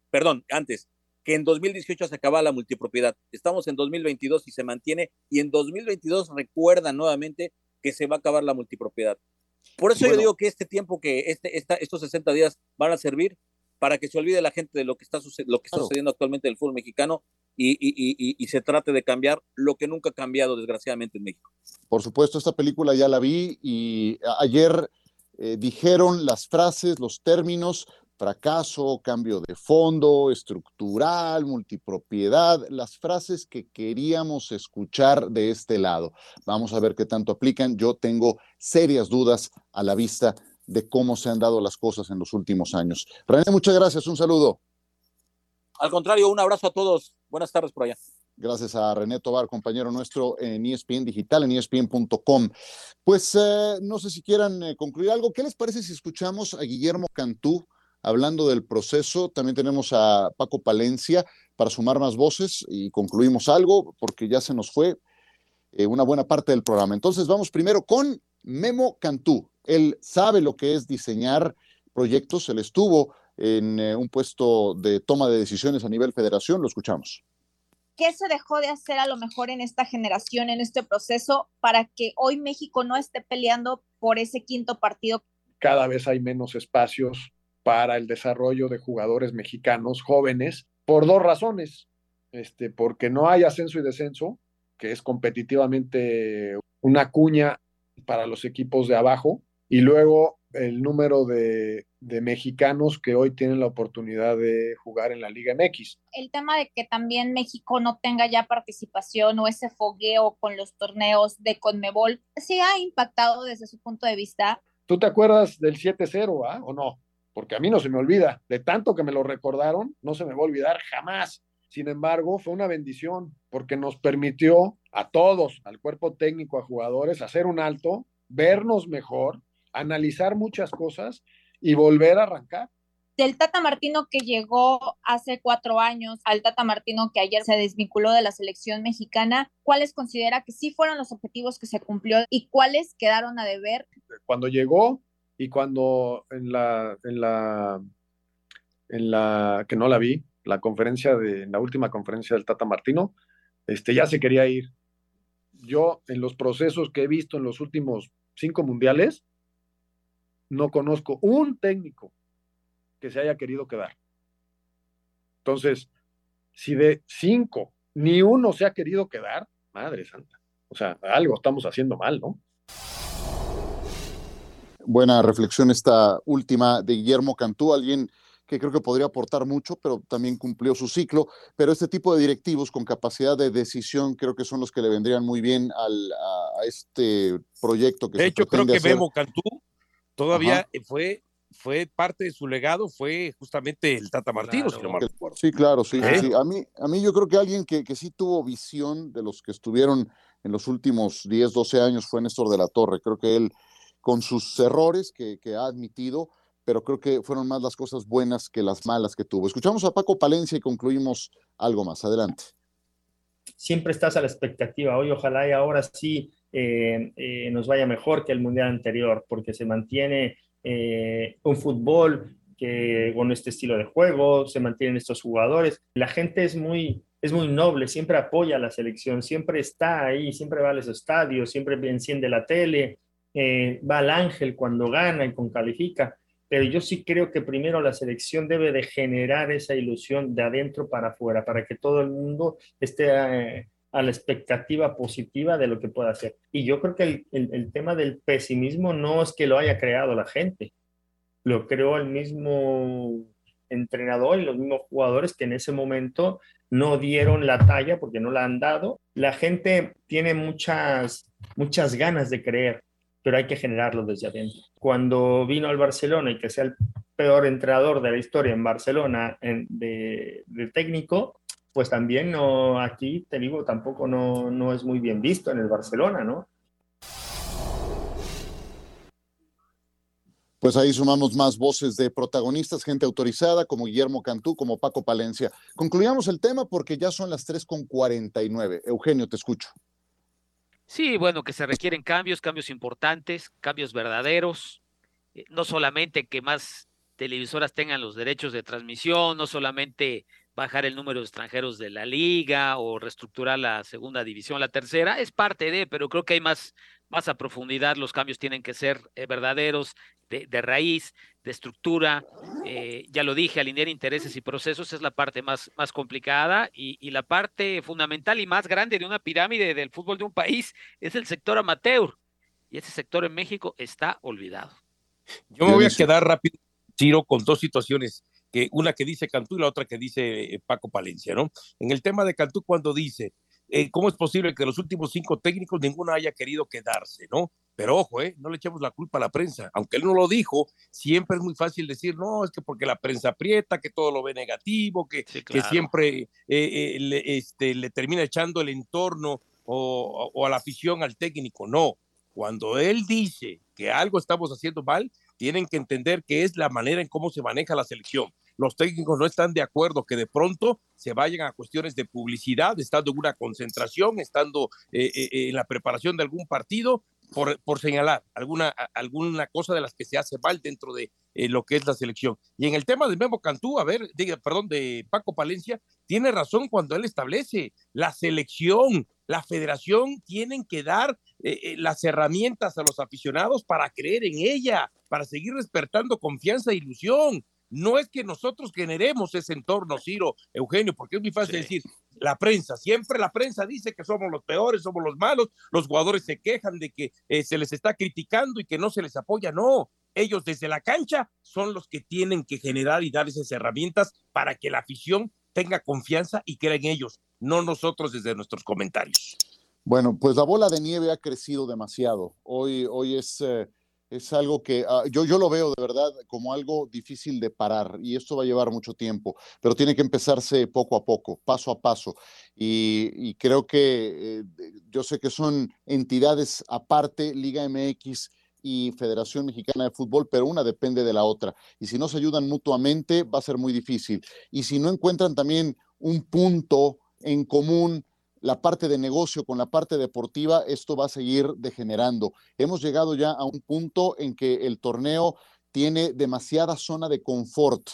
perdón, antes, que en 2018 se acababa la multipropiedad. Estamos en 2022 y se mantiene, y en 2022 recuerda nuevamente que se va a acabar la multipropiedad. Por eso Bueno. yo digo que este tiempo, que este, esta, estos 60 días van a servir para que se olvide la gente de lo que está, lo que está sucediendo actualmente en el fútbol mexicano y, y, y, se trate de cambiar lo que nunca ha cambiado, desgraciadamente, en México. Por supuesto, esta película ya la vi y ayer eh, dijeron las frases, los términos, fracaso, cambio de fondo, estructural, multipropiedad, las frases que queríamos escuchar de este lado. Vamos a ver qué tanto aplican. Yo tengo serias dudas a la vista de cómo se han dado las cosas en los últimos años. René, muchas gracias. Un saludo. Al contrario, un abrazo a todos. Buenas tardes por allá. Gracias a René Tobar, compañero nuestro en ESPN Digital, en ESPN.com. Pues eh, no sé si quieran eh, concluir algo. ¿Qué les parece si escuchamos a Guillermo Cantú hablando del proceso? También tenemos a Paco Palencia para sumar más voces y concluimos algo porque ya se nos fue eh, una buena parte del programa. Entonces vamos primero con Memo Cantú. Él sabe lo que es diseñar proyectos. Él estuvo en eh, un puesto de toma de decisiones a nivel federación. Lo escuchamos. ¿Qué se dejó de hacer a lo mejor en esta generación, en este proceso, para que hoy México no esté peleando por ese quinto partido? cada vez hay menos espacios para el desarrollo de jugadores mexicanos jóvenes por dos razones. Este, porque no hay ascenso y descenso, que es competitivamente una cuña para los equipos de abajo, y luego el número de, de mexicanos que hoy tienen la oportunidad de jugar en la Liga MX. El tema de que también México no tenga ya participación o ese fogueo con los torneos de Conmebol, ¿sí ha impactado desde su punto de vista? ¿Tú te acuerdas del 7-0, ah? ¿O no? Porque a mí no se me olvida. De tanto que me lo recordaron, no se me va a olvidar jamás. Sin embargo, fue una bendición porque nos permitió a todos, al cuerpo técnico, a jugadores, hacer un alto, vernos mejor, analizar muchas cosas y volver a arrancar. Del Tata Martino que llegó hace cuatro años al Tata Martino que ayer se desvinculó de la selección mexicana, ¿cuáles considera que sí fueron los objetivos que se cumplió y cuáles quedaron a deber? Cuando llegó y cuando en la, en la, en la, que no la vi, la conferencia de, en la última conferencia del Tata Martino, este, ya se quería ir. Yo, en los procesos que he visto en los últimos cinco mundiales, no conozco un técnico que se haya querido quedar. Entonces, si de cinco ni uno se ha querido quedar, madre santa. O sea, algo estamos haciendo mal, ¿no? Buena reflexión esta última de Guillermo Cantú, alguien que creo que podría aportar mucho, pero también cumplió su ciclo. Pero este tipo de directivos con capacidad de decisión creo que son los que le vendrían muy bien al, a, a este proyecto que De se hecho, creo que hacer. Memo Cantú todavía Ajá. fue, fue parte de su legado, fue justamente el Tata Martino, si no mal recuerdo. Sí, claro, sí, ¿Eh? sí. A mí, a mí yo creo que alguien que, que sí tuvo visión de los que estuvieron en los últimos 10, 12 años fue Néstor de la Torre. Creo que él, con sus errores que, que ha admitido, pero creo que fueron más las cosas buenas que las malas que tuvo. Escuchamos a Paco Palencia y concluimos algo más. Adelante. Siempre estás a la expectativa. Hoy ojalá y ahora sí eh, eh, nos vaya mejor que el mundial anterior, porque se mantiene eh, un fútbol que con este estilo de juego, se mantienen estos jugadores. La gente es muy, es muy noble, siempre apoya a la selección, siempre está ahí, siempre va a los estadios, siempre enciende la tele, eh, va al ángel cuando gana y con califica. Pero yo sí creo que primero la selección debe de generar esa ilusión de adentro para afuera, para que todo el mundo esté eh, a la expectativa positiva de lo que pueda hacer. Y yo creo que el, el, tema del pesimismo no es que lo haya creado la gente, lo creó el mismo entrenador y los mismos jugadores que en ese momento no dieron la talla porque no la han dado. La gente tiene muchas, muchas ganas de creer, pero hay que generarlo desde adentro. Cuando vino al Barcelona y que sea el peor entrenador de la historia en Barcelona de, técnico, pues también no, aquí te digo, tampoco no, no es muy bien visto en el Barcelona, ¿no? Pues ahí sumamos más voces de protagonistas, gente autorizada como Guillermo Cantú, como Paco Palencia. Concluyamos el tema porque ya son las 3.49. Eugenio, te escucho. Sí, bueno, que se requieren cambios, cambios importantes, cambios verdaderos, eh, no solamente que más televisoras tengan los derechos de transmisión, no solamente bajar el número de extranjeros de la liga o reestructurar la segunda división, la tercera, es parte de, pero creo que hay más, más a profundidad, los cambios tienen que ser eh, verdaderos, de, raíz, de estructura. Eh, ya lo dije, alinear intereses y procesos es la parte más, más complicada y, la parte fundamental y más grande de una pirámide del fútbol de un país es el sector amateur. Y ese sector en México está olvidado. Yo me voy a quedar rápido, Chiro, con dos situaciones. Que una que dice Cantú y la otra que dice eh, Paco Palencia, ¿no? En el tema de Cantú, cuando dice, eh, ¿cómo es posible que los últimos cinco técnicos ninguno haya querido quedarse, ¿no? Pero ojo, ¿eh? no le echemos la culpa a la prensa. Aunque él no lo dijo, siempre es muy fácil decir, no, es que porque la prensa aprieta, que todo lo ve negativo, que, que siempre eh, le, este, le termina echando el entorno o, o a la afición al técnico. No, cuando él dice que algo estamos haciendo mal, tienen que entender que es la manera en cómo se maneja la selección los técnicos no están de acuerdo que de pronto se vayan a cuestiones de publicidad, estando en una concentración, estando eh, eh, eh, en la preparación de algún partido, por, por, señalar alguna, alguna cosa de las que se hace mal dentro de lo que es la selección. Y en el tema de Memo Cantú, a ver, diga, perdón, de Paco Palencia, tiene razón cuando él establece la selección, la federación tienen que dar las herramientas a los aficionados para creer en ella, para seguir despertando confianza e ilusión. No es que nosotros generemos ese entorno, Ciro, Eugenio, porque es muy fácil decir, la prensa, siempre la prensa dice que somos los peores, somos los malos, los jugadores se quejan de que eh, se les está criticando y que no se les apoya, no, ellos desde la cancha son los que tienen que generar y dar esas herramientas para que la afición tenga confianza y crea en ellos, no nosotros desde nuestros comentarios. Bueno, pues la bola de nieve ha crecido demasiado. Hoy, hoy es... Eh, es algo que ah, yo, yo lo veo de verdad como algo difícil de parar y esto va a llevar mucho tiempo, pero tiene que empezarse poco a poco, paso a paso. Y, creo que eh, yo sé que son entidades aparte, Liga MX y Federación Mexicana de Fútbol, pero una depende de la otra. Y si no se ayudan mutuamente, va a ser muy difícil. Y si no encuentran también un punto en común la parte de negocio con la parte deportiva, esto va a seguir degenerando. Hemos llegado ya a un punto en que el torneo tiene demasiada zona de confort.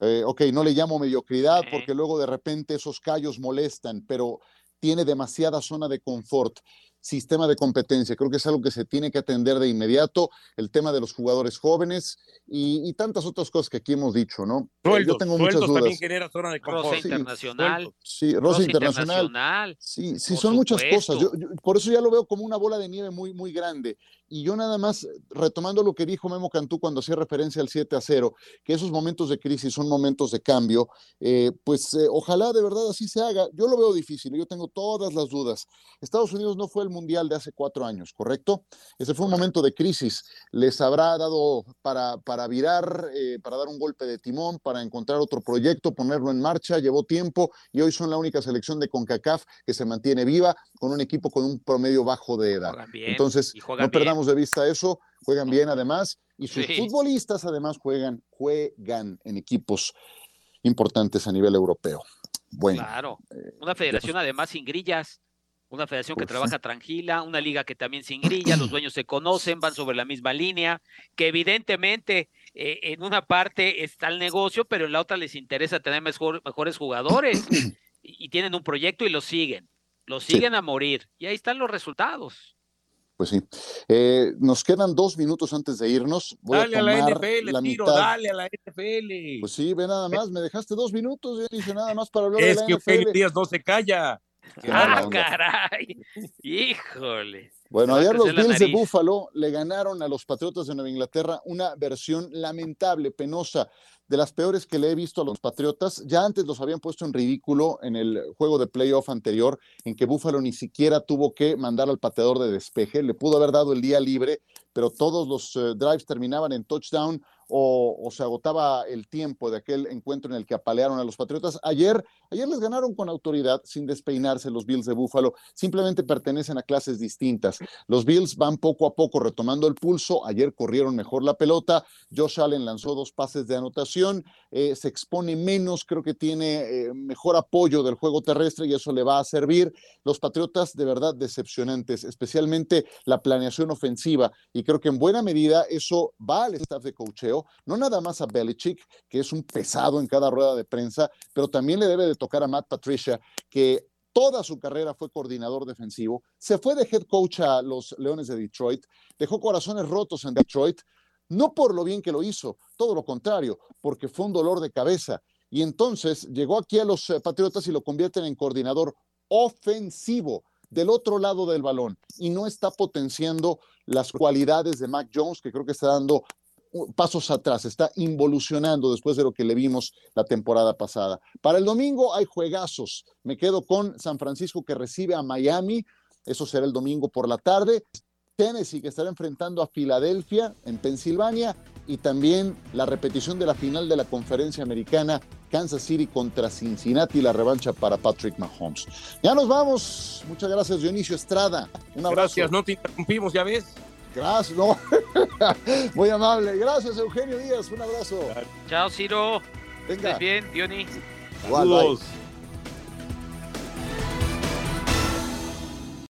Eh, ok, no le llamo mediocridad porque luego de repente esos callos molestan, pero tiene demasiada zona de confort sistema de competencia. Creo que es algo que se tiene que atender de inmediato, el tema de los jugadores jóvenes y, tantas otras cosas que aquí hemos dicho, ¿no? Eh, yo tengo muchas dudas. también genera zona de Rosa Internacional. Sí, Rosa, internacional. Sí, sí, son muchas cosas. por eso ya lo veo como una bola de nieve muy, muy grande. Y yo nada más, retomando lo que dijo Memo Cantú cuando hacía referencia al 7 a 0, que esos momentos de crisis son momentos de cambio, eh, pues eh, ojalá de verdad así se haga. Yo lo veo difícil, yo tengo todas las dudas. Estados Unidos no fue el mundial de hace cuatro años, ¿correcto? Ese fue un momento de crisis. Les habrá dado para, para virar, eh, para dar un golpe de timón, para encontrar otro proyecto, ponerlo en marcha, llevó tiempo y hoy son la única selección de CONCACAF que se mantiene viva con un equipo con un promedio bajo de edad. Entonces, no perdamos de vista eso, juegan bien además y sus futbolistas además juegan, juegan en equipos importantes a nivel europeo. Bueno. Claro, eh, una federación además sin grillas una federación que pues trabaja tranquila, una liga que también sin grilla, los dueños se conocen, van sobre la misma línea, que evidentemente eh, en una parte está el negocio, pero en la otra les interesa tener mejores jugadores y, tienen un proyecto y lo siguen, lo siguen a morir y ahí están los resultados. Pues sí. Eh, nos quedan dos minutos antes de irnos. dale a, la NFL, la tiro, dale a la NFL. Pues sí, ve nada más, me dejaste dos minutos, yo dije nada más para hablar de la que Eugenio Díaz no se calla. Ah, caray. Híjole. Bueno, ayer los Bills de Buffalo le ganaron a los Patriotas de Nueva Inglaterra una versión lamentable, penosa, de las peores que le he visto a los Patriotas. Ya antes los habían puesto en ridículo en el juego de playoff anterior, en que Buffalo ni siquiera tuvo que mandar al pateador de despeje. Le pudo haber dado el día libre, pero todos los eh, drives terminaban en touchdown o, se agotaba el tiempo de aquel encuentro en el que apalearon a los Patriotas. Ayer, ayer les ganaron con autoridad, sin despeinarse los Bills de Buffalo, simplemente pertenecen a clases distintas. Los Bills van poco a poco retomando el pulso, ayer corrieron mejor la pelota, Josh Allen lanzó dos pases de anotación, eh, se expone menos, creo que tiene eh, mejor apoyo del juego terrestre y eso le va a servir. Los Patriotas de verdad decepcionantes, especialmente la planeación ofensiva y creo que en buena medida eso va al staff de coacheo no nada más a Belichick, que es un pesado en cada rueda de prensa, pero también le debe de tocar a Matt Patricia, que toda su carrera fue coordinador defensivo, se fue de head coach a los Leones de Detroit, dejó corazones rotos en Detroit, no por lo bien que lo hizo, todo lo contrario, porque fue un dolor de cabeza. Y entonces llegó aquí a los eh, Patriotas y lo convierten en coordinador ofensivo del otro lado del balón y no está potenciando las cualidades de Mac Jones, que creo que está dando pasos atrás, está involucionando después de lo que le vimos la temporada pasada. Para el domingo hay juegazos. Me quedo con San Francisco que recibe a Miami. Eso será el domingo por la tarde. Tennessee que estará enfrentando a Filadelfia en Pensilvania y también la repetición de la final de la conferencia americana Kansas City contra Cincinnati, la revancha para Patrick Mahomes. Ya nos vamos. Muchas gracias, Dionisio Estrada. Gracias, no te interrumpimos, ya ves. Gracias, no. Muy amable. Gracias, Eugenio Díaz. Un abrazo. Chao, Ciro. Venga. bien, Diony. Saludos.